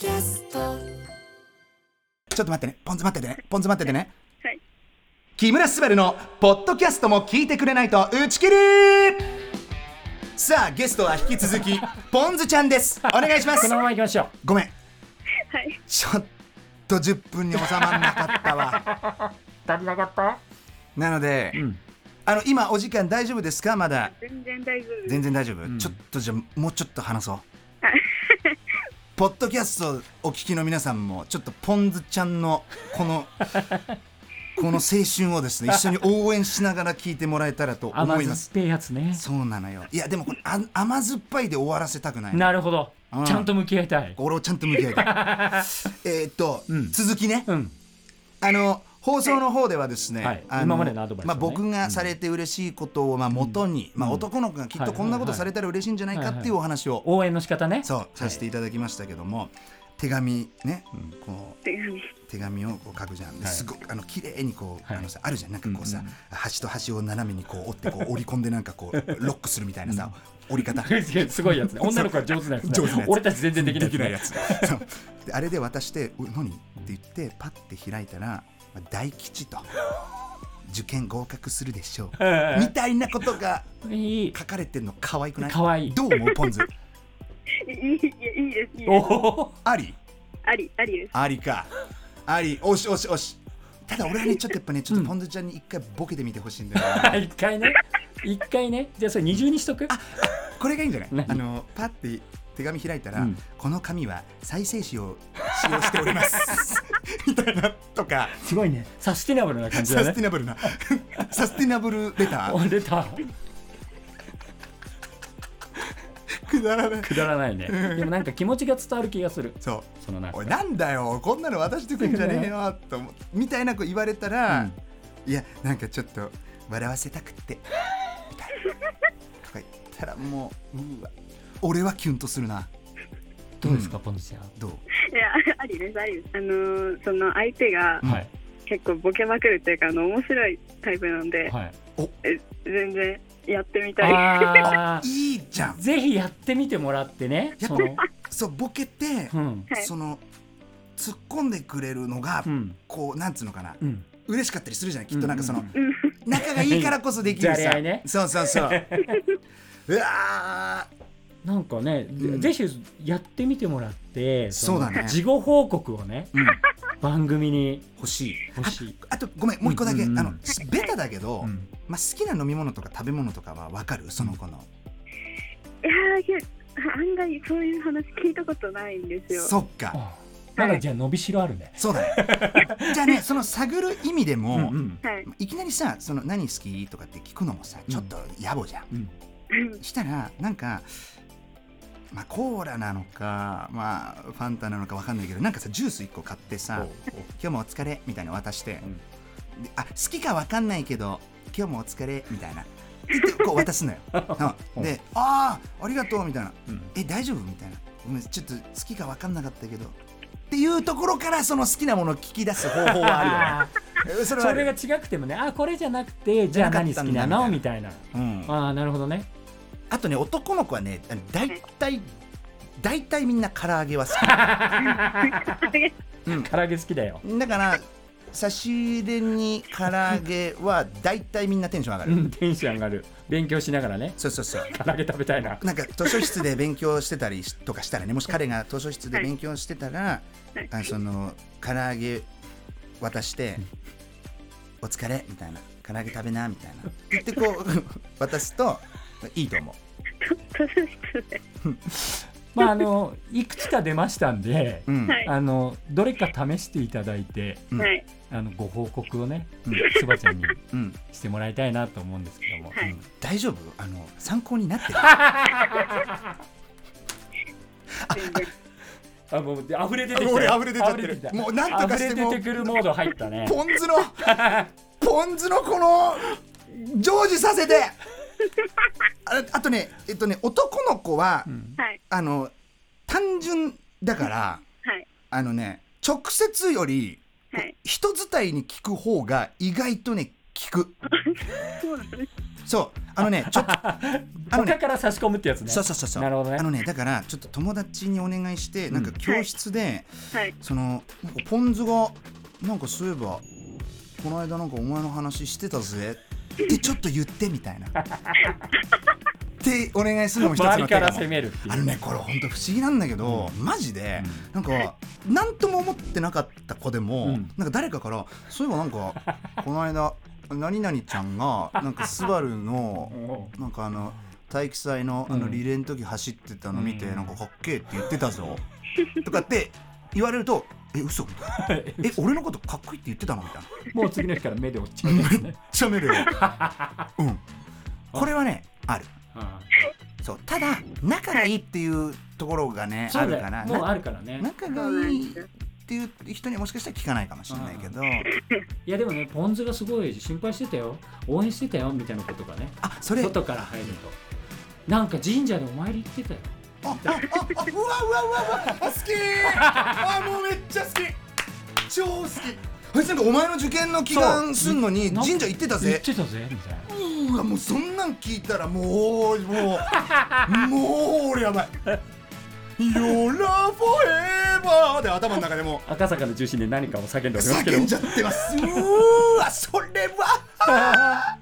キャストちょっと待ってね、ポンズ待っててね、ポンズ待っててね。はい。木村昴のポッドキャストも聞いてくれないと打ち切りさあ、ゲストは引き続き、ポンズちゃんです。お願いしますこの。まま行きましょう。ごめん、はい。ちょっと10分に収まんなかったわ。足りなかった？なので、んあの今お時間大丈夫ですか？まだ全然大丈夫。全然大丈夫、ちょっとじゃあもうちょっと話そうポッドキャストお聞きの皆さんもちょっとポンズちゃんのこの この青春をですね一緒に応援しながら聞いてもらえたらと思います甘酸っぱいやつね。そうなのよいやでもこれあ甘酸っぱいで終わらせたくないなるほどうん。ちゃんと向き合いたい。俺をちゃんと向き合いたい えーっと、ん続きね、うん。あの放送の方ではですね、はい。あの今までのアドバイスをまあ、ね僕がされて嬉しいことをまあ元に、まあ、男の子がきっとこんなことされたら嬉しいんじゃないかっていうお話を、応援の仕方ね。そうさせていただきましたけども、手紙ね、こう手紙。手紙をこう書くじゃん、ではい。すごくあの綺麗にこう、はい。あのさあるじゃん。なんかこうさ、うんうん。端と端を斜めにこう折ってこう折り込んでなんかこう ロックするみたいなさ、折り方。すごいやつね。女の子は上手なやつね。上手なやつ。俺たち全然できないできないやつ。あれで渡して「お何?」って言ってパッて開いたら「まあ大吉」と「受験合格するでしょう」みたいなことが。書かれてんの可愛くない？可愛いどう思うポンズ？いい、いや、いいです。いい。あり？あり、ありです。ありかありおしおしおしただ俺はねちょっとやっぱねちょっとポンズちゃんに一回ボケてみてほしいんだよな、一回ね。一回ね。じゃあそれ二重にしとく？これがいいんじゃない？何？あのパッて手紙開いたら、うん。この紙は再生紙を使用しております。みたいなとか。すごいね。サスティナブルな感じだね。サスティナブルな。サスティナブルレタおー出た。くだらない。くだらないね。でもなんか気持ちが伝わる気がする。そう。そのなおいなんだよ。こんなの渡してくんじゃねえよと思う みたいな子言われたら、うん。いやなんかちょっと笑わせたくってみたいな。とか言ったらもううわ俺はキュンとするなどうですか、ポンズちゃん。どう？いや、ありです。ありです。あのー、その相手がはい。結構ボケまくるっていうか、あの、面白いタイプなんで、はい。え全然やってみたい。いいじゃんぜひやってみてもらってね。やっぱそうボケて、うん。はいその突っ込んでくれるのが、うん。こうなんつうのかな、うん。嬉しかったりするじゃないきっとなんかその、うんうん仲がいいからこそできるさ じゃれ合いねそうそうそう うわなんかね、うん。ぜひやってみてもらって、のそうだね。事後報告をね、ー、うん、番組に。欲しい。欲しい。あとごめんもう一個だけ、うん。うんうんあのベタだけど、うん。まあ、好きな飲み物とか食べ物とかは分かる？その子の、いやーけ案外そういう話聞いたことないんですよ。そっか。あなんかじゃあ伸びしろあるね。そうだね。じゃあねその探る意味でも、うんうん。はい。いきなりさその何好き？とかって聞くのもさちょっと野暮じゃん、うん。したらなんかまあコーラなのかまあファンタなのか分かんないけどなんかさジュース1個買ってさ「今日もお疲れ」みたいなの渡して、ん。であ好きか分かんないけど「今日もお疲れ」みたいな。言ってこう渡すのよ、うん。で「ああありがとう」みたいな。うん「え大丈夫?」みたいな「ごめんちょっと好きか分かんなかったけど」っていうところからその好きなものを聞き出す方法はあるよね。えそれそれが違くてもね、あこれじゃなくて、じゃあ何好きなの？みたいな。うん、ああなるほどね。あとね男の子はね大体大体みんな唐揚げは好 唐揚げ好きだよ。きだから差し入れに唐揚げは大体みんなテンション上がる、うんテンション上がる。勉強しながらね。そうそうそう。唐揚げ食べたいな。なんか図書室で勉強してたりしとかしたらねもし彼が図書室で勉強してたら、はい。あその唐揚げ渡して「お疲れ」みたいな「唐揚げ食べな」みたいな。言ってこう 渡すといいと思う。まああのいくつか出ましたんで、うん、はい。あのどれか試していただいて、うん。はい。あのご報告をねうん、すばちゃんにうん。してもらいたいなと思うんですけども。はい。うん。大丈夫？あの参考になってる。あもうで溢れ出てきて俺溢れ出ちゃってる。もうなんとかしても溢れ出てくるモード入ったね。ポン酢のポン酢のこの成就させてあ あとねえっとね男の子は、はい。あの単純だからはい。あのね直接よりはい。人伝いに聞く方が意外とね聞く そうなんです。そうあのねちょっと あのね他から差し込むってやつねそうそうそうそうなるほどねあのねだからちょっと友達にお願いしてなんか教室で、はい。そのなんかポン酢がなんかそういえばこの間なんかお前の話してたぜってちょっと言ってみたいな。ってお願いするのも一つの手かあのねこれ本当不思議なんだけど、マジで、なんか何とも思ってなかった子でも、うん。なんか誰かからそういえばなんか この間何々ちゃんがなんかスバルのなんかあの体育祭のあのうんリレーの時走ってたの見て、うん。なんかかっけえって言ってたぞ。とかって言われるとえ嘘？え俺のことかっこいいって言ってたの？みたいな。もう次の日から目で落ちちゃうねめっちゃ見るようん。これはねある。あそうただ仲がいいっていうところがねあるかな。よもうあるからね。仲がいいっていう人にはもしかしたら聞かないかもしれないけど。いやでもねポン酢がすごい心配してたよ。応援してたよみたいなことがね。あそれ。あ外から入ると。なんか神社でお参り行ってたよあああうわうわうわうわあ好き。あもうめっちゃ好き。超好き。あいつなんかお前の受験の祈願すんのに神社行ってた行っぜてたぜ。みたいなうわもうそんなん聞いたらもうもうもう俺やばい。Your love forever で頭の中でも赤坂の中心で何かを叫んでおりますけど。叫んじゃってます。うーわそれは。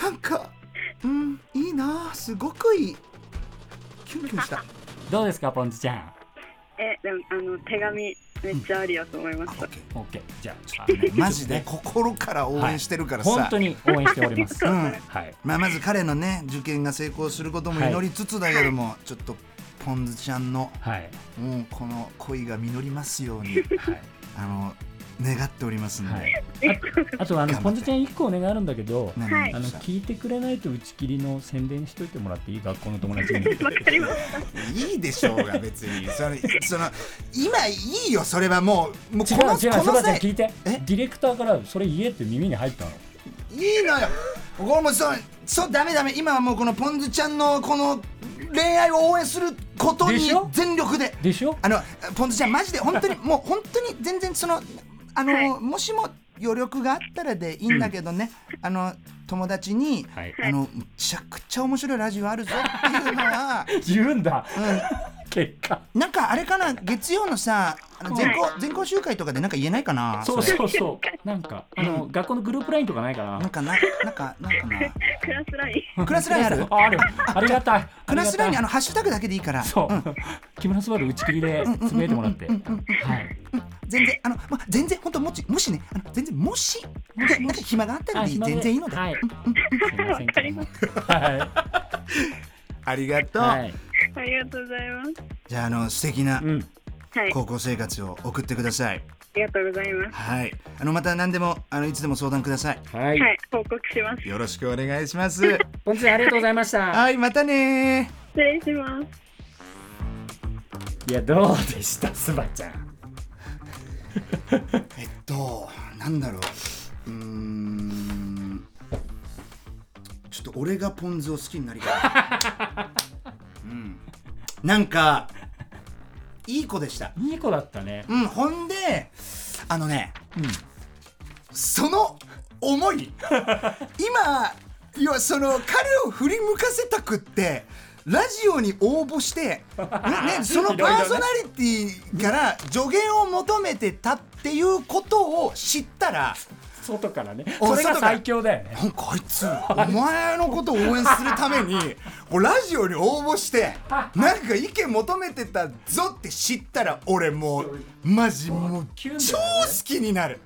なんかなすごくいい。キュンキュンした。どうですかポン酢ちゃん。え、でも、あの、手紙、めっちゃありだと思いました。OK じゃあマジで心から応援してるからさ、本当に応援しております。うん。はい。まあ、まず彼のね受験が成功することも祈りつつだけども、ちょっとポンズちゃんのはい。もうこの恋が実りますように。はい。あの願っておりますので、はい。ああとあのポン酢ちゃん一個お願いあるんだけど何はい。あの聞いてくれないと打ち切りの宣伝しといてもらっていい？学校の友達に。わかりました。いいでしょうが別に。そのその今いいよそれはもうもう違このう違うそばちゃんこの際聞いて。え？ディレクターからそれ言えって耳に入ったの。いいのよ。これもうそうそうダメダメ。今はもうこのポンズちゃんのこの恋愛を応援することにでしょ？全力で。でしょ？あのポンズちゃんマジで本当にもう本当に全然そのあの、はい。もしも余力があったらでいいんだけどね、あの友達に、はい。あのむちゃくちゃ面白いラジオあるぞっていうのは、言うんだ。う結果。ん、なんかあれかな月曜のさあの全校全校集会とかでなんか言えないかなそうれ。そうそう。なんかあの学校のグループラインとかないかな。なんかななんかなんかな。クラスライン。クラスラインある？あある。ありがたい。クラスラインにあののハッシュタグだけでいいから。そう、ん。木村昴打ち切りでつぶやいてもらって、はい全然あの、ま、全然本当もしもしねあの全然もしなんかなんか暇があったらで全然いいので、はい、す。い。ありがとう、ありがとうございます。じゃああの素敵な。高校生活を送ってください、ありがとうございます。はい。あのまた何でもあのいつでも相談ください。はい。はい、報告します。よろしくお願いします。本日はありがとうございました。はい。またね失礼します。いやどうでした？すばちゃんえっとなんだろう。うーん。ちょっと俺がポン酢を好きになりたい、うん、なんかいい子でした。いい子だったね。うんほんであのねうんその思い。今要はその彼を振り向かせたくってラジオに応募して、ね ね、そのパーソナリティから助言を求めてたっていうことを知ったら外からね。おそれが最強だよね。なんかあいつお前のことを応援するために ラジオに応募して なんか意見求めてたぞって知ったら俺もうマジもう超好きになる。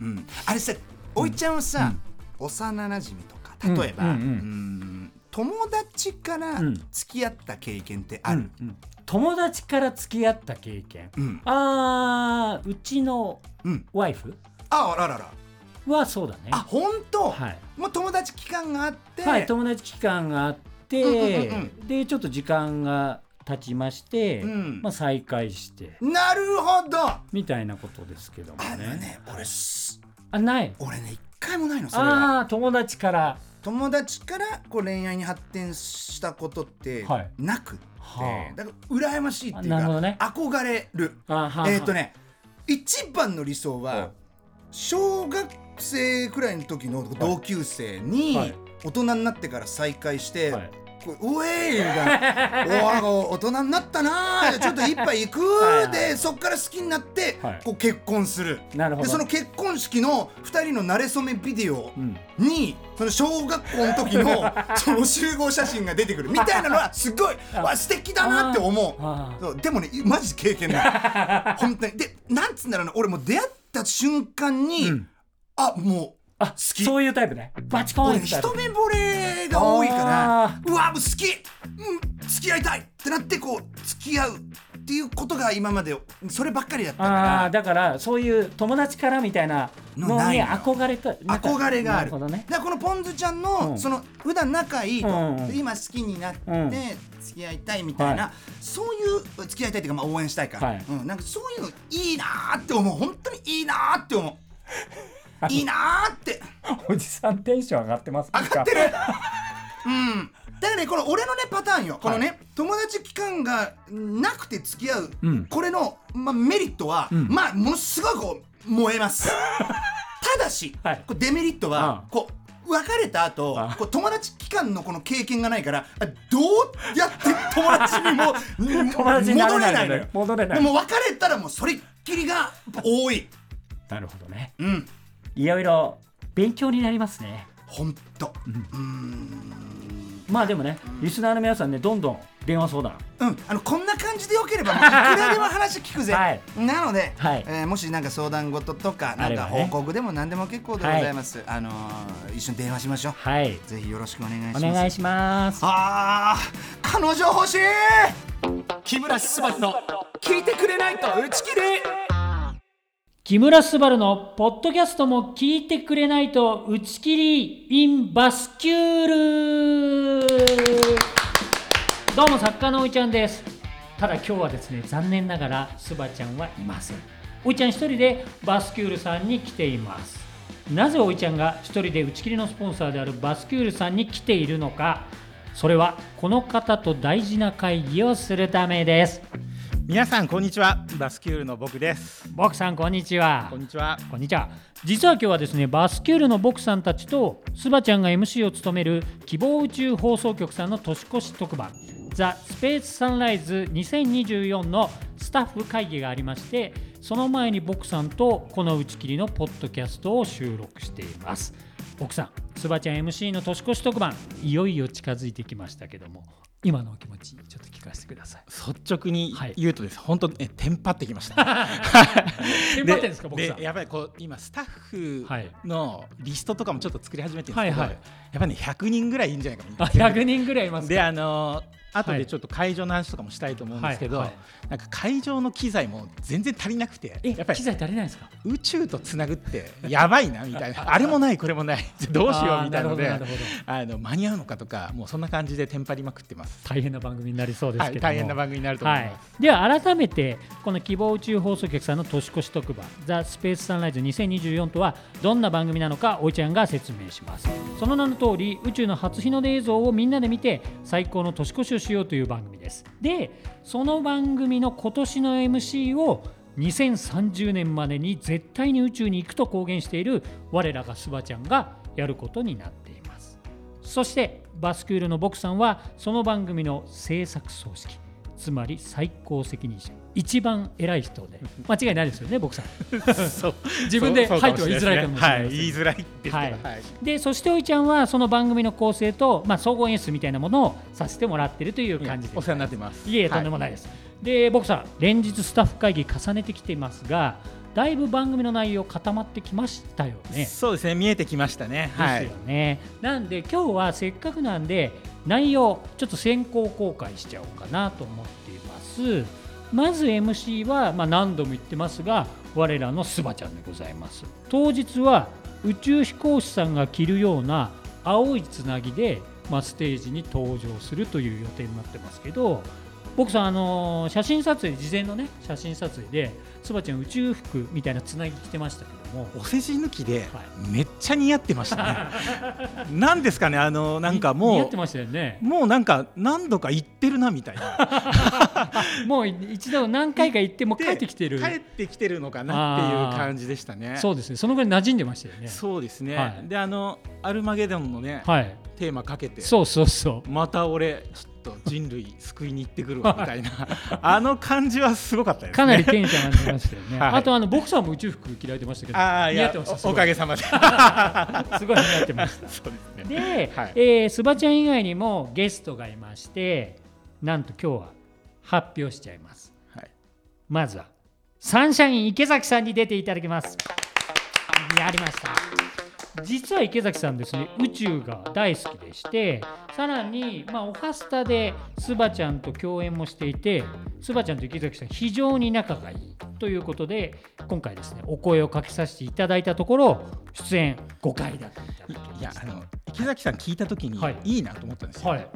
うん、あれさおいちゃんはさ、幼なじみとか例えば、うんうんうん。うん友達からうん。付き合った経験ってある、うん友達から付き合った経験、うん。あーうちのうん。ワイフ？ああららら。はそうだね。あ本当、はい。もう友達期間があって、はい、友達期間があって、うんうんうんでちょっと時間が経ちまして、うん。まあ、再会して。なるほど。みたいなことですけどもあのねね俺すあない。俺ね一回もないのそれはああ友達から友達からこう恋愛に発展したことってはい。なくって、はあ。だから羨ましいっていうか、ね。憧れる。あはえっ、とね一番の理想は小学生くらいの時の同級生にはい。大人になってから再会して、はい。こううえいみたいなおお大人になったなーちょっと一杯行くでそっから好きになって、はい。こう結婚する。なるほど。でその結婚式の2人の馴れ初めビデオうん。にその小学校の時の その集合写真が出てくる。みたいなのはすごいわ素敵だなって思う。そう。でもねマジ経験ない。本当に。でなんつうんだろうな。俺もう出会った瞬間に、うん。あもうあき。そういうタイプね。バチコーン一目惚れが多いから。あうわもう好き、うん、付き合いたい。ってなってこう付き合うっていうことが今までそればっかりだったかあらーだからそういう友達からみたいなのに憧れた憧れがある。だこのポンズちゃんの、うん。その普段仲いいと、うん。うんで今好きになって、うん。付き合いたいみたいな、はそういう付き合いたいっていうか、まあ、応援したいか、はい。うん、なんかそういうのいいなーって思う。本当にいいなーって思ういいなーって。おじさんテンション上がってます上がってる。うん。だからねこの俺のねパターンよ、このね友達期間がなくて付き合う、うん。これの、まあ、メリットは、ん。まあものすごいこう燃えます。ただし、はい。これデメリットは、うん。こう別れた後あこう友達期間のこの経験がないからあどうやって友達にも 戻れないのよ。戻れないでも別れたらもうそれっきりが多い。なるほどね。うんいろいろ勉強になりますね。ほんと。うん。まあでもねリスナーの皆さんねどんどん電話相談。うん、あのこんな感じでよければもういくらでも話聞くぜ、はい。なので、はい。えーもしなんか相談事とかなんか報告でも何でも結構でございます、あのー一緒に電話しましょう。はい。ぜひよろしくお願いします。お願いします。あー彼女欲しい。木村昴の聞いてくれないと打ち切り木村昴のポッドキャストも聞いてくれないと打ち切り in バスキュール。どうも作家のおいちゃんです。ただ今日はですね残念ながらスバちゃんはいません。おいちゃん一人でバスキュールさんに来ています。なぜおいちゃんが一人で打ち切りのスポンサーであるバスキュールさんに来ているのか。それはこの方と大事な会議をするためです。皆さんこんにちは。バスキュールの僕です。僕さんこんにちは。こんにちは。こんにちは。実は今日はですねバスキュールの僕さんたちとスバちゃんが MC を務める希望宇宙放送局さんの年越し特番ザ・スペースサンライズ2024のスタッフ会議がありましてその前に僕さんとこの打ち切りのポッドキャストを収録しています。僕さんスバちゃん MC の年越し特番いよいよ近づいてきましたけども今のお気持ちちょっと聞かせてください。率直にはい。言うとです、本当えテンパってきました。テンパってんですか僕さやっぱりこう今スタッフはい。のリストとかもちょっと作り始めてるんですけど、はいはい。やっぱりね100人ぐらいいいんじゃないかあな。100人ぐらいいますか？であのー後はい。でちょっと会場の話とかもしたいと思うんですけど、なんか会場の機材も全然足りなくてえやっぱり機材足りないですか？宇宙とつなぐってやばいなみたいな。あれもないこれもない。どうしようみたいなのであの間に合うのかとかもうそんな感じでテンパりまくってます。大変な番組になりそうですはい、けども、大変な番組になると思います。はい、では改めてこの希望宇宙放送局さんの年越し特番「ザ・スペースサンライズ2024」とはどんな番組なのかおいちゃんが説明します。その名の通り宇宙の初日の出映像をみんなで見て最高の年越しをしようという番組です。でその番組の今年の MC を2030年までに絶対に宇宙に行くと公言している我らがスバちゃんがやることになっています。そしてバスクールのボクさんはその番組の制作総指揮。つまり最高責任者。一番偉い人で。間違いないですよね僕さん。自分ではいとは言いづらいかもしれない。はい、言いづらいですははい。い。でそしておいちゃんはその番組の構成と、まあ、総合演出みたいなものをさせてもらってるという感じです。お世話になってます。いえとんでもないです、で僕さん連日スタッフ会議重ねてきていますがだいぶ番組の内容固まってきましたよね。そうですね、見えてきましたね。はい。ですよ。ね、なんで今日はせっかくなんで内容ちょっと先行公開しちゃおうかなと思っています。まず MC は、まあ、何度も言ってますが我らのスバちゃんでございます。当日は宇宙飛行士さんが着るような青いつなぎで、まあ、ステージに登場するという予定になってますけど僕さん、あのー写真撮影事前のね写真撮影でスバちゃん宇宙服みたいなつなぎ着てましたけどもお世辞抜きではい。めっちゃ似合ってましたね。なんですかねあのなんかもう似合ってましたよね。もうなんか何度か行ってるなみたいな。もう一度何回か行っても帰ってきてる。帰ってきてるのかなっていう感じでしたね。そうですね。そのぐらい馴染んでましたよね。そうですね、はい。であのアルマゲドンのね、はいテーマかけて。そうそうそう。また俺ちょっと人類救いに行ってくるわみたいな。あの感じはすごかったですね。かなりテンション上がってましたよね、はい。あとあのボクサーも宇宙服着られてましたけどあ似合ってまおかげさまで。すごい似合ってましたそうですね。で、はい。えースバちゃん以外にもゲストがいましてなんと今日は発表しちゃいます。はい。まずはサンシャイン池崎さんに出ていただきます。やりました実は池崎さんですね宇宙が大好きでしてさらに、まあ、オハスタでスバちゃんと共演もしていてスバちゃんと池崎さん非常に仲がいいということで今回ですねお声をかけさせていただいたところ出演5回だったみたいいやあの池崎さん聞いた時にはい。いいなと思ったんですよ。はい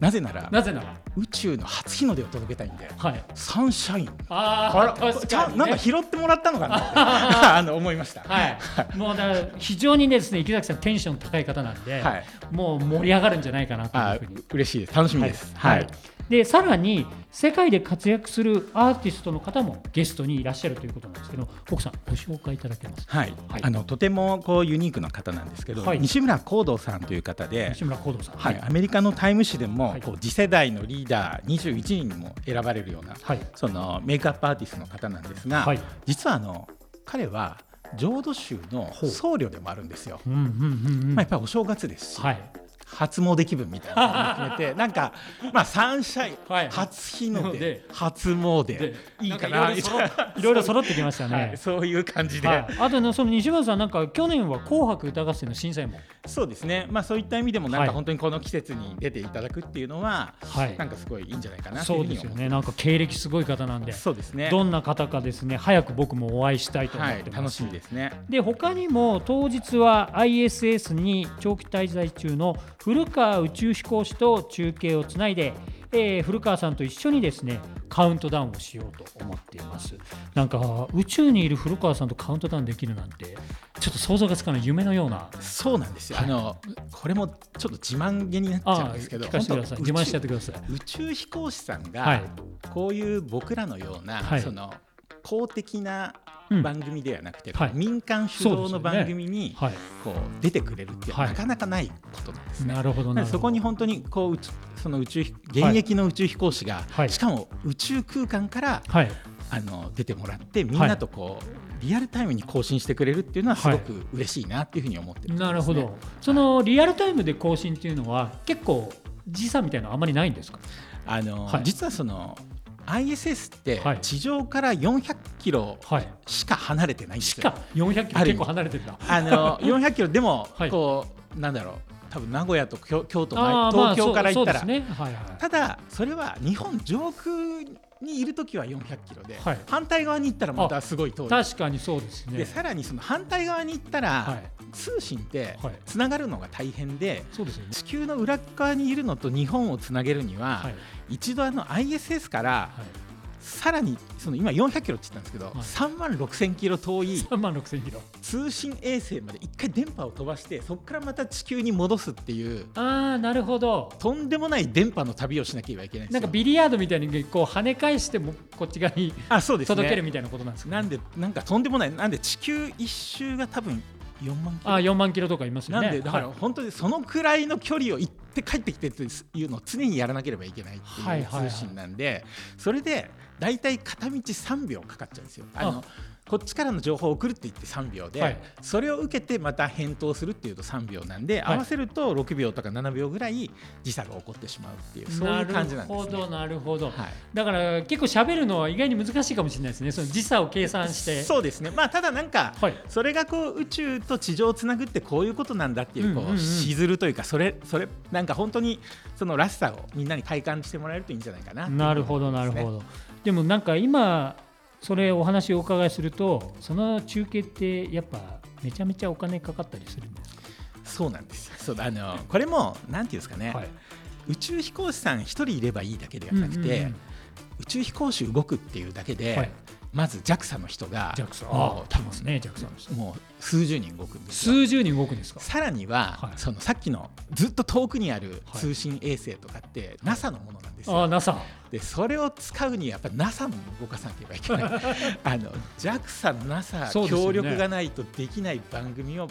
なぜならなぜなら。宇宙の初日の出を届けたいんで。はい。サンシャイン。ああら確かに、ちゃんなんかね、拾ってもらったのかな？あの思いました。はい、もうだ非常にですね池崎さんテンション高い方なんで、はい。もう盛り上がるんじゃないかなとあいうふうに。嬉しいです。楽しみです。はい。はいでさらに世界で活躍するアーティストの方もゲストにいらっしゃるということなんですけど奥さんご紹介いただけますか？はい、はい。あのとてもこうユニークな方なんですけど、はい。西村光堂さんという方で、西村光堂さん。はい、アメリカのタイム誌でも、はい。こう次世代のリーダー21人にも選ばれるような、はい。そのメイクアップアーティストの方なんですが、はい。実はあの彼は浄土宗の僧侶でもあるんですよ。うんうんうんうん。まあ、やっぱりお正月ですし、はい初詣気分みたいなのを決めて なんか、まあ、サンシャイン、はい初日の出で初詣。でいいかな。いろいろ 揃ってきましたね、はい、そういう感じで、はい、あとねその西村さんなんか去年は「紅白歌合戦」の審査員も。そうですね、まあ、そういった意味でもなんはい。か本当にこの季節に出ていただくっていうのは、はい。なんかすごいいいんじゃないかなそうですよね。なんか経歴すごい方なんで。そうですね。どんな方かですね早く僕もお会いしたいと思はいってます、楽しみですね。で他にも当日は ISS に長期滞在中の古川宇宙飛行士と中継をつないで、えー古川さんと一緒にですねカウントダウンをしようと思っています。なんか宇宙にいる古川さんとカウントダウンできるなんてちょっと想像がつかない夢のような。そうなんですよ、はい。あのこれもちょっと自慢げになっちゃうんですけど自慢しちゃってください。宇宙飛行士さんが、はい。こういう僕らのような、はい。その公的なうん番組ではなくて、はい。民間主導の番組にはい。こう出てくれるっていうのははい。なかなかないことなんですね。なるほどそこに本当にこうその宇宙飛現役の宇宙飛行士が、はい。しかも宇宙空間からはい。あの出てもらってみんなとこう、リアルタイムに更新してくれるっていうのはすごく嬉しいなっていうふうに思ってるね、なるほど。そのリアルタイムで更新っていうのは結構時差みたいなのあまりないんですか？あの、はい。実はその ISS ってはい。地上から400キロはい。しか離れてないんですよ。しか400キロ結構離れてるな。あの 400キロでもはい。こう、なんだろう多分名古屋と京京都東京から行ったら、ね。はいはい。ただそれは日本上空にいる時は400キロで、はい。反対側に行ったらまたすごい遠い。確かにそうですね。でさらにその反対側に行ったら、はい。通信ってはい。つながるのが大変で、そうでね。地球の裏側にいるのと日本をつなげるには、はい一度あの ISS からはい。さらにその今400キロって言ったんですけど、い。3万6000キロ遠い3万6000キロ。通信衛星まで一回電波を飛ばしてそこからまた地球に戻すっていうああなるほど。とんでもない電波の旅をしなければいけないなんかビリヤードみたいにこう跳ね返してもこっち側にあそうですね。届けるみたいなことなんですか、なんでなんかとんでもないなんで地球一周が多分4万キロ。あ4万キロとかいますよね。なんでだからはい。本当にそのくらいの距離を行って帰ってきてっていうのを常にやらなければいけないってはいいう通信なんでそれで大体片道3秒かかっちゃうんですよ。あのこっちからの情報を送るって言って3秒で、はい。それを受けてまた返答するっていうと3秒なんで、はい。合わせると6秒とか7秒ぐらい時差が起こってしまうっていうそういう感じなんですね。なるほど。なるほど、はい。だから結構喋るのは意外に難しいかもしれないですね。その時差を計算して。そうですね、まあ、ただなんか、はい。それがこう宇宙と地上をつなぐってこういうことなんだっていうこう、しずるというかそれそれなんか本当にそのらしさをみんなに体感してもらえるといいんじゃないかななるほどないるほど。でもなんか今それお話をお伺いするとその中継ってやっぱめちゃめちゃお金かかったりするんですか？そうなんです。よそうあのこれもなんていうんですかね、はい。宇宙飛行士さん1人いればいいだけではなくて、うんうんうん。宇宙飛行士動くっていうだけで、はいまず JAXA の人が JAXA もうね JAXA の人。もう数十人動くんですよ。数十人動くんですか？さらには、はい。そのさっきのずっと遠くにあるはい通信衛星とかって、NASA のものなんですよ。あ NASA でそれを使うにはやっぱ NASA も動かさなければいけない。あの JAXA、NASA 協力がないとできない番組を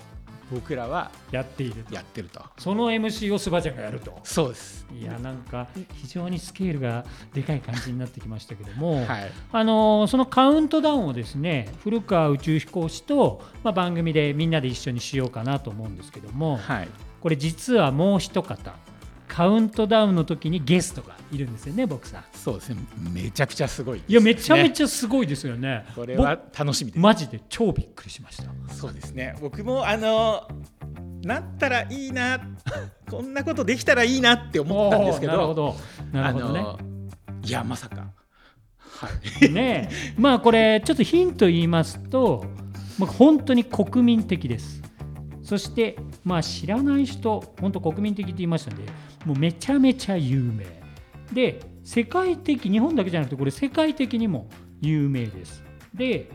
僕らはやっていると。やってると。その MC をスバちゃんがやると。そうです。いやなんか非常にスケールがでかい感じになってきましたけども、はい。あのーそのカウントダウンをですね古川宇宙飛行士と、まあ、番組でみんなで一緒にしようかなと思うんですけども、はい。これ実はもう一方カウントダウンの時にゲストがいるんですよね僕さんそうですね。めちゃくちゃすごいね、いやめちゃめちゃすごいですよね。これは楽しみです、僕マジで超びっくりしました。そうですね。僕もあのなったらいいなこんなことできたらいいなって思ったんですけど。なるほど。なるほどね、いやまさか。はい。ねえ。まあこれちょっとヒント言いますと、まあ、本当に国民的ですそしてまあ知らない人本当国民的って言いましたんでもうめちゃめちゃ有名。で世界的日本だけじゃなくてこれ世界的にも有名です。で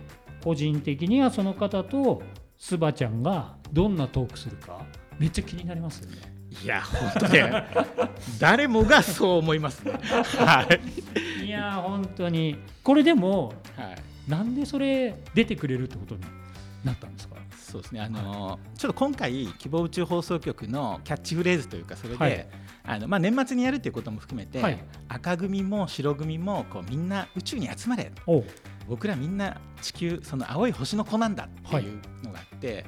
個人的にはその方とスバちゃんがどんなトークするかめっちゃ気になりますよね。いや本当ね。誰もがそう思います。ねはい。いやー本当に。これでもはい。なんでそれ出てくれるってことになったんですか？そうですね。あのちょっと今回希望宇宙放送局のキャッチフレーズというかそれで、はい。あのまあ、年末にやるということも含めて、はい。赤組も白組もこうみんな宇宙に集まれ僕らみんな地球その青い星の子なんだっていうのがあって、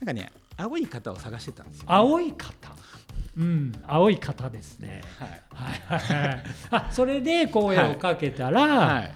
なんかね青い方を探してたんですよ、青い方。うん。青い方ですね。はい。はい。はい。はい。あそれで声をかけたら、はい、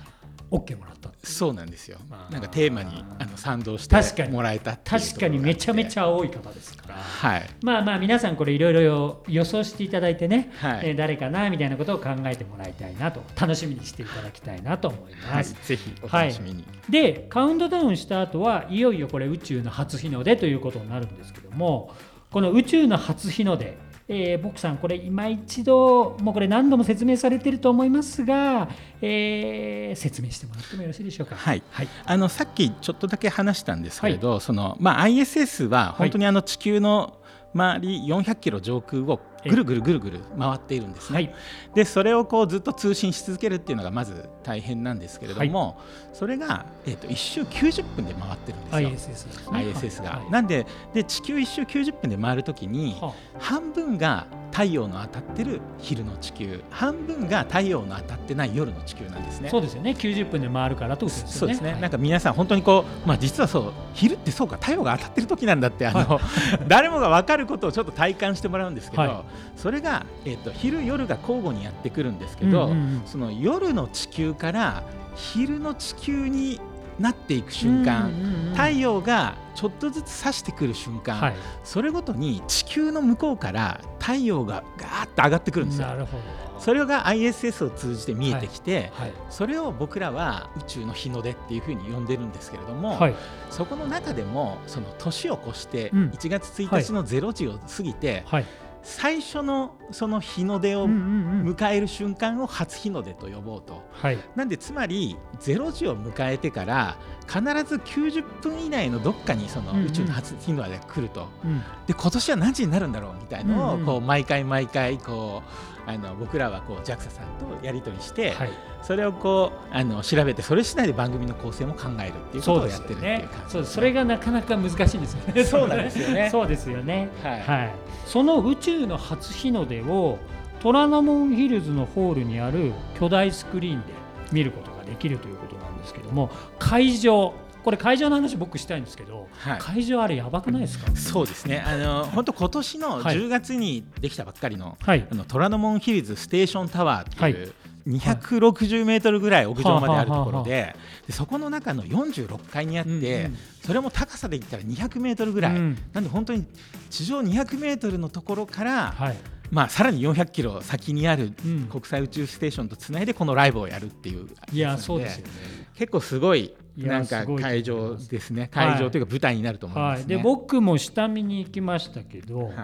OK もらったそうなんですよ。なんかテーマにあの賛同してもらえた確かにめちゃめちゃゃ青い方ですから。はい。まあまあ皆さんこれいろいろ予想していただいてね、はい。えー誰かなみたいなことを考えてもらいたいなと楽しみにしていただきたいなと思いはい、ます。ぜひお楽しみに、でカウントダウンした後はいよいよこれ宇宙の初日の出ということになるんですけどもこの宇宙の初日の出えー、僕さんこれ今一度もうこれ何度も説明されてると思いますが、えー説明してもらってもよろしいでしょうか？はい。はい、あのさっきちょっとだけ話したんですけれど、そのまあ、ISS は本当にあの地球の周り400キロ上空をぐるぐるぐるぐる回っているんですね。はい。でそれをこうずっと通信し続けるっていうのがまず大変なんですけれども、それが、えー、と1周90分で回ってるんですよ。ISS ですね ISS が、はい。なんでで地球1周90分で回るときには半分が太陽の当たってる昼の地球。半分が太陽の当たってない夜の地球なんですね。そうですよね。90分で回るからとですよね。そうですね、はい。なんか皆さん本当にこう、まあ、実はそう昼ってそうか太陽が当たってる時なんだってあの、誰もが分かることをちょっと体感してもらうんですけど、はそれが、えっと昼夜が交互にやってくるんですけど、うんうんうん。その夜の地球から昼の地球になっていく瞬間、うんうんうん太陽がちょっとずつ差してくる瞬間、はい。それごとに地球の向こうから太陽がガーッと上がってくるんですよ。な。るほど。それが ISS を通じて見えてきて、はい。それを僕らは宇宙の日の出っていうふうに呼んでるんですけれども、はい。そこの中でもその年を越してうん。1月1日の0時を過ぎて、はい。最初のその日の出をうんうんうん。迎える瞬間を初日の出と呼ぼうと。はい。なんでつまり0時を迎えてから必ず90分以内のどっかにそのうんうん。宇宙の初日の出が来ると、うん。で今年は何時になるんだろうみたいのうんうんをこう毎回毎回こうあの僕らはこう JAXA さんとやり取りして、はい。それをこうあの調べてそれ次第で番組の構成も考えるっていうことをやってるっていう感じそうそれがなかなか難しいんですよね。そうなんですよね そうですよね。はいその宇宙の初日の出を虎ノ門ヒルズのホールにある巨大スクリーンで見ることができるということなんですけども、会場。これ会場の話僕したいんですけど、はい。会場あれやばくないですか？そうですね。あの本当今年のはい。10月にできたばっかりの,、はい。あの虎ノ門ヒルズステーションタワーっていう、はい。260メートルぐらい屋上まであるところはででそこの中の46階にあって、それも高さで言ったら200メートルぐらい、うん。なんで本当に地上200メートルのところから、はい。まあ、さらに400キロ先にあるうん。国際宇宙ステーションとつないでこのライブをやるっていういやそうですよね。結構すごいなんか会場ですねはい会場というか舞台になると思いますね。はい。で僕も下見に行きましたけど、はい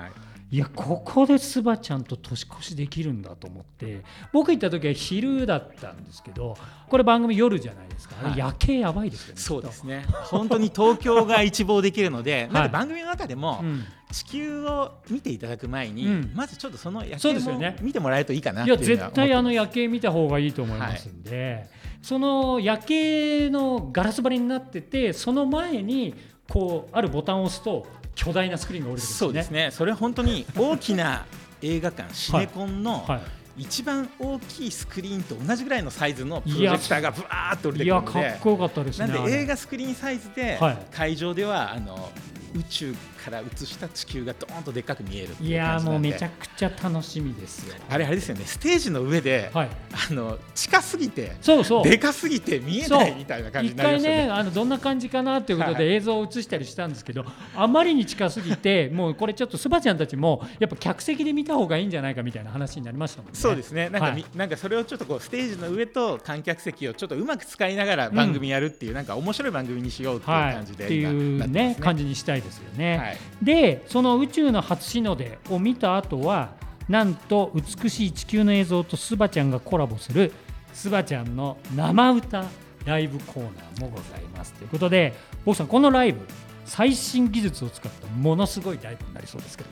いやここでスバちゃんと年越しできるんだと思って僕行った時は昼だったんですけどこれ番組夜じゃないですか、はい。夜景やばいですよねそうですね。本当に東京が一望できるので、なんで番組の中でもうん。地球を見ていただく前に、うん。まずちょっとその夜景もそうですよね。見てもらえるといいかなっいやていうのは絶対あの夜景見た方がいいと思いますんで、その夜景のガラス張りになっててその前にこうあるボタンを押すと巨大なスクリーンが降りてくるんそうですね。それは本当に大きな映画館シネコンのはい。一番大きいスクリーンと同じぐらいのサイズのプロジェクターがぶわーっと降りてくるのでねあれ。で映画スクリーンサイズではい。会場ではあの宇宙から映した地球がドーンとでっかく見えるいういやもうんめちゃくちゃ楽しみですよ。あれあれですよね。ステージの上で、はい。あの近すぎてそうそう。でかすぎて見えないみたいな感じ一になりま回したよね。ねあのどんな感じかなっていうことはい。で映像を映したりしたんですけど、あまりに近すぎてもうこれちょっとスバちゃんたちもやっぱ客席で見た方がいいんじゃないかみたいな話になりましたもんね。そうですね。なんかみ、はい。なんかそれをちょっとこうステージの上と観客席をちょっとうまく使いながら番組やるっていう、なんか面白い番組にしようっていうはい、感じで、っていうねってます感じにしたいですよね。はいでその宇宙の初日の出を見た後はなんと美しい地球の映像とスバちゃんがコラボするスバちゃんの生歌ライブコーナーもございます。ということで僕さんこのライブ最新技術を使ったものすごいライブになりそうですけど。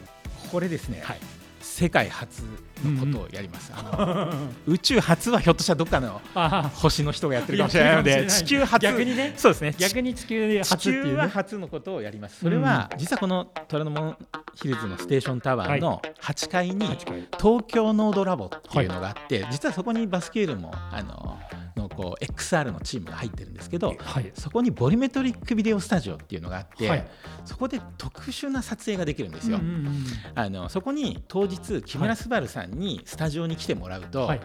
これですね、はい世界初のことをやります、あの宇宙初はひょっとしたらどっかのあ星の人がやってるかもしれない。ので地球初。逆にね。そうですね。逆に地球初っていう球はね初のことをやります。それは、実はこの虎ノ門ヒルズのステーションタワーの8階に8階。東京ノードラボっていうのがあって、実はそこにバスケールもあののこう XR のチームが入ってるんですけど、はい。そこにボリュメトリックビデオスタジオっていうのがあって、はい。そこで特殊な撮影ができるんですよ。うんうんうん。あのそこに当日木村昴さんにスタジオに来てもらうと、はい。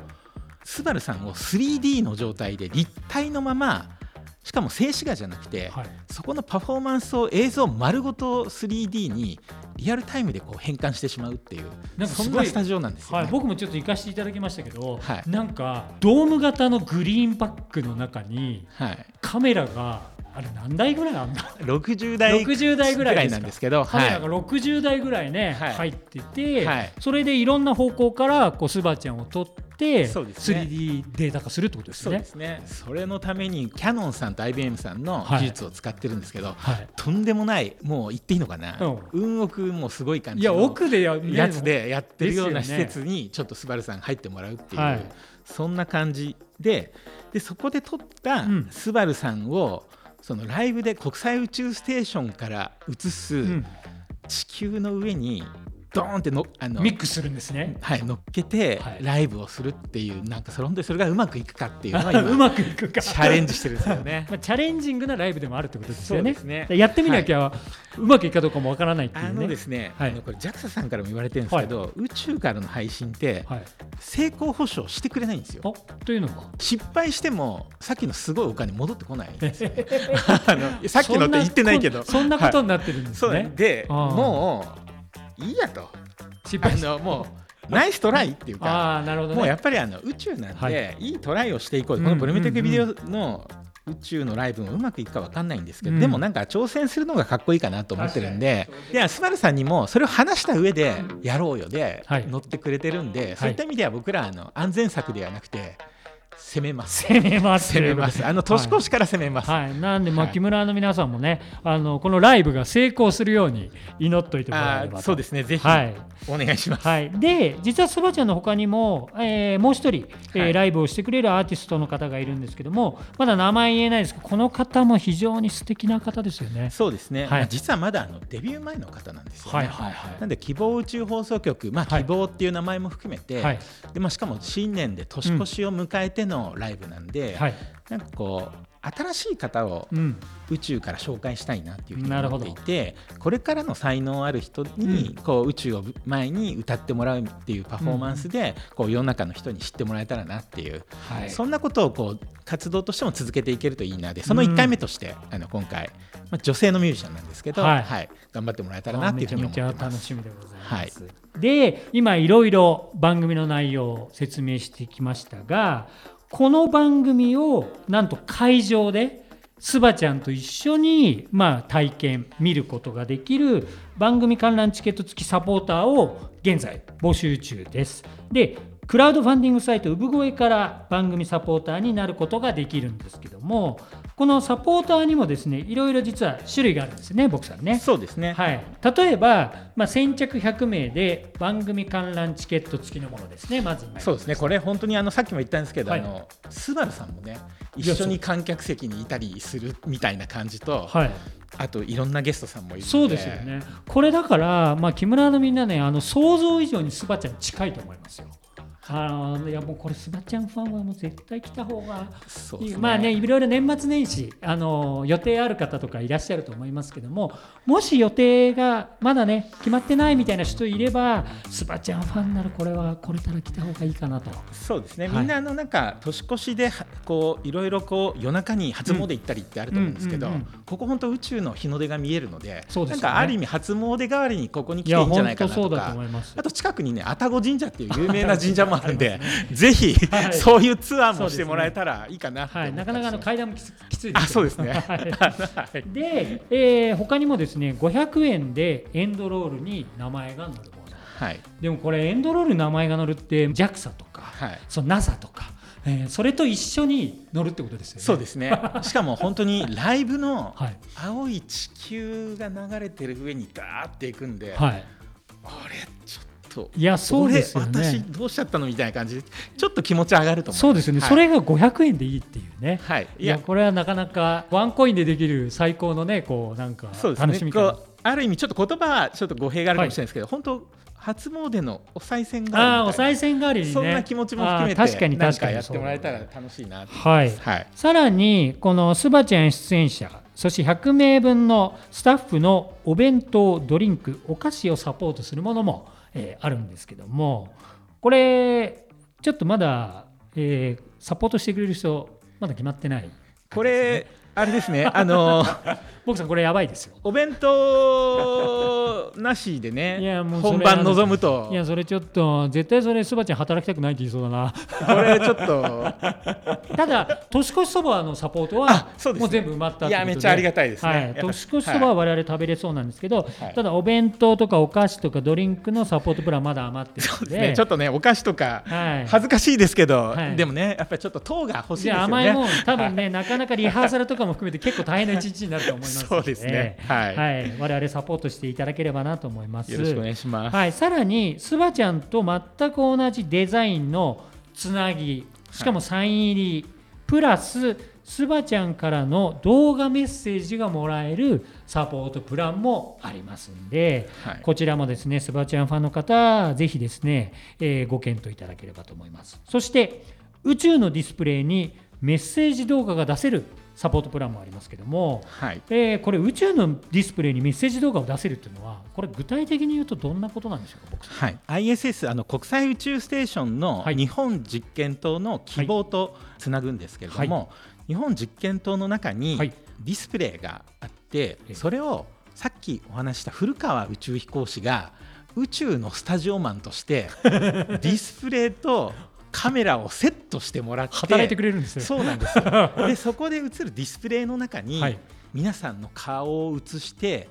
昴さんを 3D の状態で立体のまましかも静止画じゃなくて、はい。そこのパフォーマンスを映像丸ごと 3D にリアルタイムでこう変換してしまうっていうなんかそんなスタジオなんですよ、ね。はい、僕もちょっと行かせていただきましたけど、はい。なんかドーム型のグリーンバックの中にはい、カメラがあれ何台ぐらいあんだ60代60代ぐらいなんですけど、カメラがはい。60台ぐらいね、はい。入ってて、はい。それでいろんな方向からこうスバちゃんを撮ってそうですね。3D データ化するってことですね。そうで。すね。それのためにキヤノンさんと IBM さんのはい。技術を使ってるんですけど、はい。とんでもないもう言っていいのかな、うん。運奥もすごい感いやじの奥でややつでやってるような施設にちょっとスバルさん入ってもらうっていう、はい。そんな感じででそこで撮ったうん。スバルさんをそのライブで国際宇宙ステーションから映すうん。地球の上にドーンってのあのミックスするんですね。はい、乗っけてはいライブをするっていうなんかそれ本当にそれが うまくいくかっていうのは今うまくいくかチャレンジしてるんですよね。まあ、チャレンジングなライブでもあるってことですよね。そうですねやってみなきゃ、うまくいくかどうかもわからないっていあうね。のですね、はいあのこれ JAXA さんからも言われてるんですけど、宇宙からの配信ってはい、成功保証してくれないんですよ。あというのは失敗してもさっきのすごいお金戻ってこないんですよ あのさっきのって言ってないけどそんなことはいになってるんですね。んでもういいやと。あ失敗しのもうナイストライっていうかああなるほどね。もうやっぱりあの宇宙なんはでいいトライをしていこう、うんこのボリュメトリックビデオの宇宙のライブもうまくいくか分かんないんですけど、うん。でもなんか挑戦するのがかっこいいかなと思ってるんでいやスバルさんにもそれを話した上でやろうよではい。乗ってくれてるんで、そういった意味では僕らあの安全策ではなくて攻めます。攻めます。攻めます。あの年越しから攻めます、はい、なんで、まあ、はい。木村の皆さんもね、あのこのライブが成功するように祈っといてもらえればそうですね。ぜひはい、お願いします、はい、で実はそばちゃんの他にも、えーもう一人、えーはい。ライブをしてくれるアーティストの方がいるんですけどもまだ名前言えないですけどこの方も非常に素敵な方ですよね。そうですね、はい。まあ実はまだあのデビュー前の方なんですよね、はい。はい。はい。なんで希望宇宙放送局、まあ、はい。希望っていう名前も含めて、はい。でまあ、しかも新年で年越しを迎えてのライブなんで、はい。なんかこう新しい方をうん。宇宙から紹介したいなっていうふうに思っていてこれからの才能ある人にこう宇宙を前に歌ってもらうっていうパフォーマンスでこう世の中の人に知ってもらえたらなっていう、はい。そんなことをこう活動としても続けていけるといいなでその1回目として、あの今回、まあ、女性のミュージシャンなんですけど、ははい。い頑張ってもらえたらなっていうふうに思ってます。楽しみでございます。で今いろいろ番組の内容を説明してきましたがこの番組をなんと会場でスバちゃんと一緒に、まあ、体験見ることができる番組観覧チケット付きサポーターを現在募集中です。でクラウドファンディングサイト産声から番組サポーターになることができるんですけどもこのサポーターにもですねいろいろ実は種類があるんですね僕さんね。そうですね、はい、例えば、まあ、先着100名で番組観覧チケット付きのものですねまず今そうですね。これ本当にあのさっきも言ったんですけど、はい。あのスバルさんもね一緒に観客席にいたりするみたいな感じと、はい。あといろんなゲストさんもいるそうですよね。これだから、まあ、木村のみんなね、あの想像以上にスバちゃんに近いと思いますよ。あのいやもうこれスバちゃんファンはもう絶対来た方がいい、ね。まあねいろいろ年末年始あの予定ある方とかいらっしゃると思いますけどももし予定がまだね決まってないみたいな人いればスバちゃんファンならこれはこれから来た方がいいかなと。そうですね、はい。みんなあのなんか年越しではこういろいろこう夜中に初詣行ったりってあると思うんですけど、ここ本当宇宙の日の出が見えるのでそうですよね。なんかある意味初詣代わりにここに来ていいんじゃないかなとか。思います。あと近くにね愛宕神社っていう有名な神社もあるんでぜひ、はい。そういうツアーもしてもらえたらいいかなはい、なかなかあの階段もきつきついですあそうですね。はい。はい。で、えー他にもですね500円でエンドロールに名前が載るもの。はい。でもこれエンドロールに名前が載るって JAXA とか、はい。その NASA とか、えーそれと一緒に載るってことですよね。そうですね。しかも本当にライブの はい。青い地球が流れてる上にガーっていくんで、はい、あれちょっと。いやそうですよ俺私ね。どうしちゃったのみたいな感じでちょっと気持ち上がると思そうですよね、はい。それが500円でいいっていうね。はい。いや。これはなかなかワンコインでできる最高のねこうなんかそうです楽しみ方ねある意味ちょっと言葉はちょっと語弊があるかもしれないですけど、本当初詣のお賽銭がああーお賽銭代わりにね。そんな気持ちも含めて確かに確かにやってもらえたら楽しいなって。はい。はい。さらにこのスバちゃん出演者そして100名分のスタッフのお弁当ドリンクお菓子をサポートするものも、えーあるんですけどもこれちょっとまだ、えーサポートしてくれる人まだ決まってないこれあれですね。あの 僕さんこれやばいですよ。お弁当なしでいねやもう本番望むと。いやそれちょっと絶対それスバちゃん働きたくないって言いそうだな。これちょっと。ただ年越しそばのサポートはもう全部埋まったってことで。いやめっちゃありがたいですね。はい年越しそばは我々食べれそうなんですけど、はい。ただお弁当とかお菓子とかドリンクのサポートプランまだ余ってるので。ね。ちょっとねお菓子とかはい。恥ずかしいですけど、はい。でもねやっぱりちょっと糖が欲しいじですよね。甘いもん多分ね、なかなかリハーサルとかも含めて結構大変な一日になると思いますのそうですね。はい。はい、我々サポートしていただければなと思います。よろしくお願いします、はい、さらにスバちゃんと全く同じデザインのつなぎしかもサイン入り、プラススバちゃんからの動画メッセージがもらえるサポートプランもありますんで、はい。こちらもですねスバちゃんファンの方ぜひですね、えーご検討いただければと思います。そして宇宙のディスプレイにメッセージ動画が出せるサポートプランもありますけども、はい。えーこれ宇宙のディスプレイにメッセージ動画を出せるっていうのはこれ具体的に言うとどんなことなんでしょうか僕はい、ISS あの国際宇宙ステーションのはい。日本実験棟の希望とつなぐんですけれども、日本実験棟の中にはい。ディスプレイがあって、えそれをさっきお話しした古川宇宙飛行士が宇宙のスタジオマンとして ディスプレイとカメラをセットしてもらって働いてくれるんですね。そうなんですよ。でそこで映るディスプレイの中に、はい。皆さんの顔を映して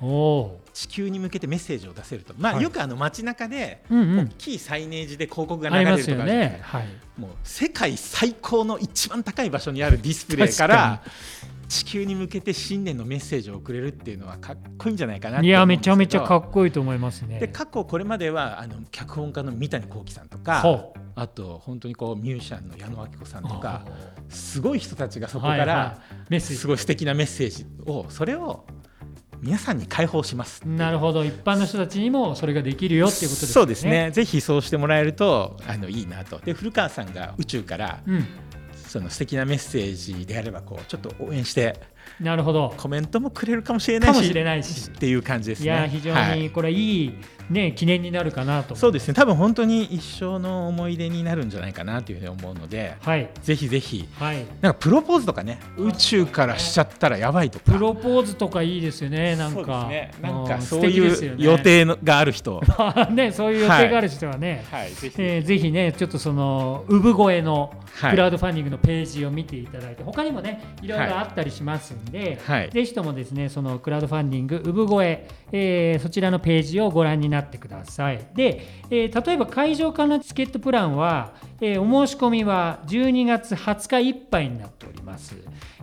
地球に向けてメッセージを出せると、まあはい。よくあの街中で大きいサイネージで広告が流れるとかよね。はい。もう世界最高の一番高い場所にあるディスプレイから地球に向けて新年のメッセージを送れるっていうのはかっこいいんじゃないかないやめちゃめちゃかっこいいと思いますね。で過去これまではあの脚本家の三谷幸喜さんとかあと本当にこうミュージシャンの矢野明子さんとかあすごい人たちがそこかはいはらいメッセージすごい素敵なメッセージをそれを皆さんに開放しますなるほど一般の人たちにもそれができるよっていうことですね。そうです。ねぜひそうしてもらえるとあのいいなとで古川さんが宇宙からうん。その素敵なメッセージであればこうちょっと応援してなるほど。コメントもくれるかもしれないしかもしれないし。っていう感じですね。いや非常はいにこれいいね記念になるかなと。そうですね。多分本当に一生の思い出になるんじゃないかなというふうに思うのではい。ぜひぜひはい。なんかプロポーズとかね宇宙からしちゃったらやばいとか。プロポーズとかいいですよねなんそうか。ね。なんかんそういう予定のがある人。ねそういう予定がある人はね。はい。ぜひえーぜひね、ちょっとその産声のはい。クラウドファンディングのページを見ていただいて、他にもね、いろいろあったりしますますんで、はい。ぜひともですねそのクラウドファンディング産声、えーそちらのページをご覧になってください。で、えー例えば会場間のチケットプランは、えーお申し込みは12月20日いっぱいになっております、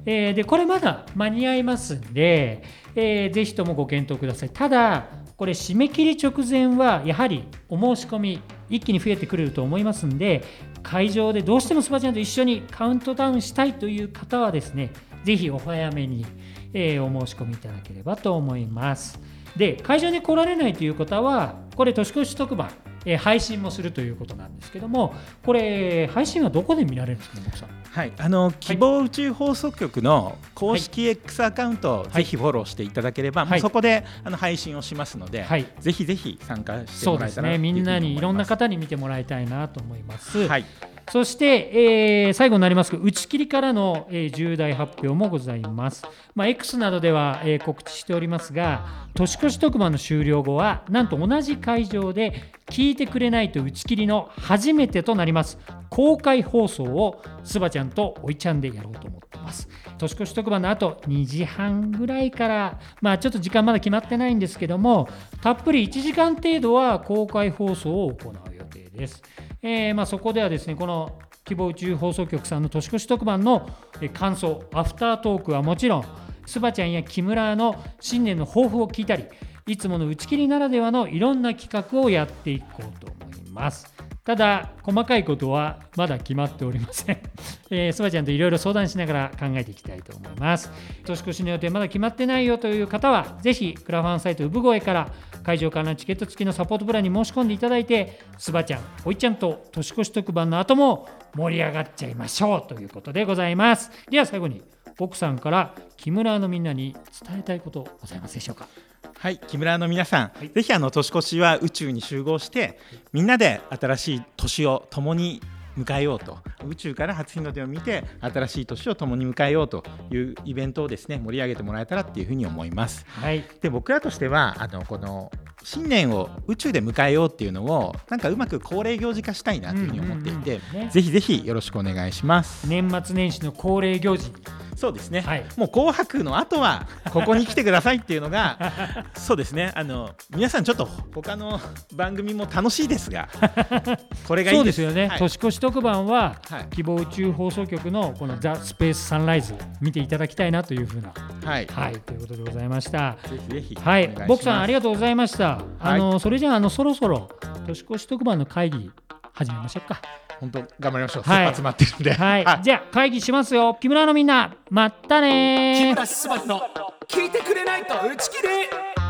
えーでこれまだ間に合いますんで、えーぜひともご検討ください。ただこれ締め切り直前はやはりお申し込み一気に増えてくると思いますんで会場でどうしてもスパチャンと一緒にカウントダウンしたいという方はですねぜひお早めに、えーお申し込みいただければと思います。で会場に来られないという方はこれ年越し特番、えー配信もするということなんですけどもこれ配信はどこで見られるんですかね僕さん。はい、あの希望宇宙放送局の公式 X アカウントをぜひフォローしていただければ、はい。そこであの配信をしますので、はい。ぜひぜひ参加してそうですもらえたらねみんなにいろんな方方に見てもらいたいなと思います、はい、そして、えー最後になります。が、打ち切りからの、えー重大発表もございます。まあ、X などでは、えー告知しておりますが、年越し特番の終了後は、なんと同じ会場で、聞いてくれないと打ち切りの初めてとなります、公開放送をスバちゃんゃんとおいちゃんでやろうと思ってます。年越し特番の後2時半ぐらいから、まあ、ちょっと時間まだ決まってないんですけども、たっぷり1時間程度は公開放送を行う予定です。えーまあ、そこではですねこの希望宇宙放送局さんの年越し特番の感想アフタートークはもちろんスバちゃんや木村の新年の抱負を聞いたりいつもの打ち切りならではのいろんな企画をやっていこうと思いますただ細かいことはまだ決まっておりません、えー、スバちゃんといろいろ相談しながら考えていきたいと思います。年越しの予定まだ決まってないよという方はぜひクラファンサイト産声から会場からのチケット付きのサポートプランに申し込んでいただいてスバちゃんおいちゃんと年越し特番の後も盛り上がっちゃいましょうということでございます。では最後に奥さんから木村のみんなに伝えたいことございますでしょうか？はい、木村の皆さん、はいぜひあの年越しは宇宙に集合してみんなで新しい年を共に迎えようと宇宙から初日の出を見て新しい年を共に迎えようというイベントをですね盛り上げてもらえたらっていうふうに思います。はいで僕らとしてはあのこの新年を宇宙で迎えようっていうのをなんかうまく恒例行事化したいなというふうに思っていて、うんうんうんねぜひぜひよろしくお願いします。年末年始の恒例行事そうですね、はい。もう紅白の後はここに来てくださいっていうのが そうですね。あの皆さんちょっと他の番組も楽しいですがこれがいそいうでですすよね、はい。年越し特番は、はい。希望宇宙放送局のこの「ザ・スペースサンライズ」見ていただきたいなというふうなはい、はいということでございました。ぜひぜひはい。僕さんありがとうございました、あのそれじゃああのそろそろ年越し特番の会議始めましょうか。本当頑張りましょう、はい。切羽詰まってるんで。はい、じゃあ会議しますよ。木村のみんなまたねー。木村昴の聞いてくれないと打ち切り